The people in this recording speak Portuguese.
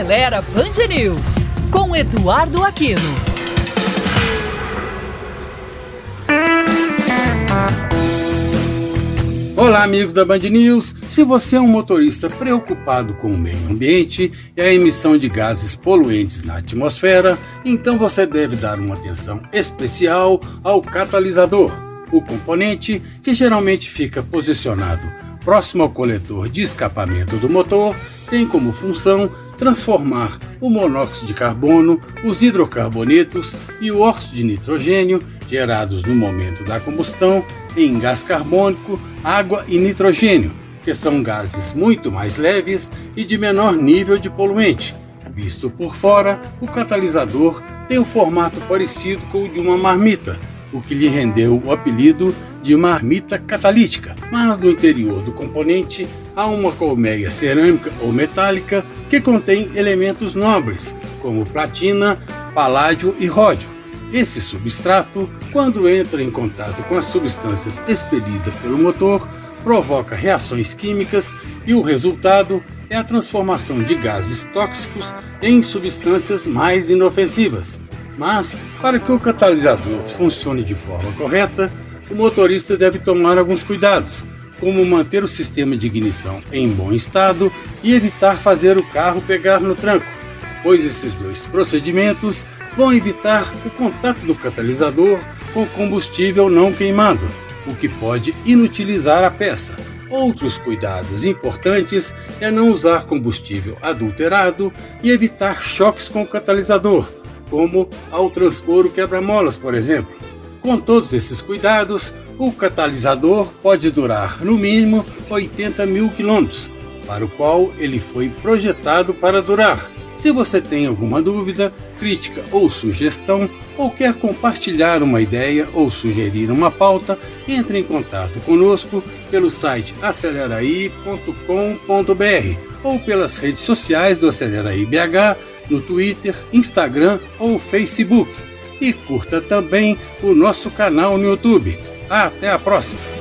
Acelera Band News, com Eduardo Aquino. Olá, amigos da Band News. Se você é um motorista preocupado com o meio ambiente e a emissão de gases poluentes na atmosfera, então você deve dar uma atenção especial ao catalisador, o componente que geralmente fica posicionado próximo ao coletor de escapamento do motor tem como função transformar o monóxido de carbono, os hidrocarbonetos e o óxido de nitrogênio gerados no momento da combustão em gás carbônico, água e nitrogênio, que são gases muito mais leves e de menor nível de poluente. Visto por fora, o catalisador tem um formato parecido com o de uma marmita, o que lhe rendeu o apelido de marmita catalítica. Mas no interior do componente há uma colmeia cerâmica ou metálica que contém elementos nobres, como platina, paládio e ródio. Esse substrato, quando entra em contato com as substâncias expelidas pelo motor, provoca reações químicas e o resultado é a transformação de gases tóxicos em substâncias mais inofensivas. Mas, para que o catalisador funcione de forma correta, o motorista deve tomar alguns cuidados, como manter o sistema de ignição em bom estado e evitar fazer o carro pegar no tranco, pois esses dois procedimentos vão evitar o contato do catalisador com combustível não queimado, o que pode inutilizar a peça. Outros cuidados importantes é não usar combustível adulterado e evitar choques com o catalisador, como ao transpor o quebra-molas, por exemplo. Com todos esses cuidados, o catalisador pode durar no mínimo 80 mil quilômetros, para o qual ele foi projetado para durar. Se você tem alguma dúvida, crítica ou sugestão, ou quer compartilhar uma ideia ou sugerir uma pauta, entre em contato conosco pelo site aceleraí.com.br ou pelas redes sociais do Aceleraí BH, no Twitter, Instagram ou Facebook e curta também o nosso canal no YouTube. Até a próxima!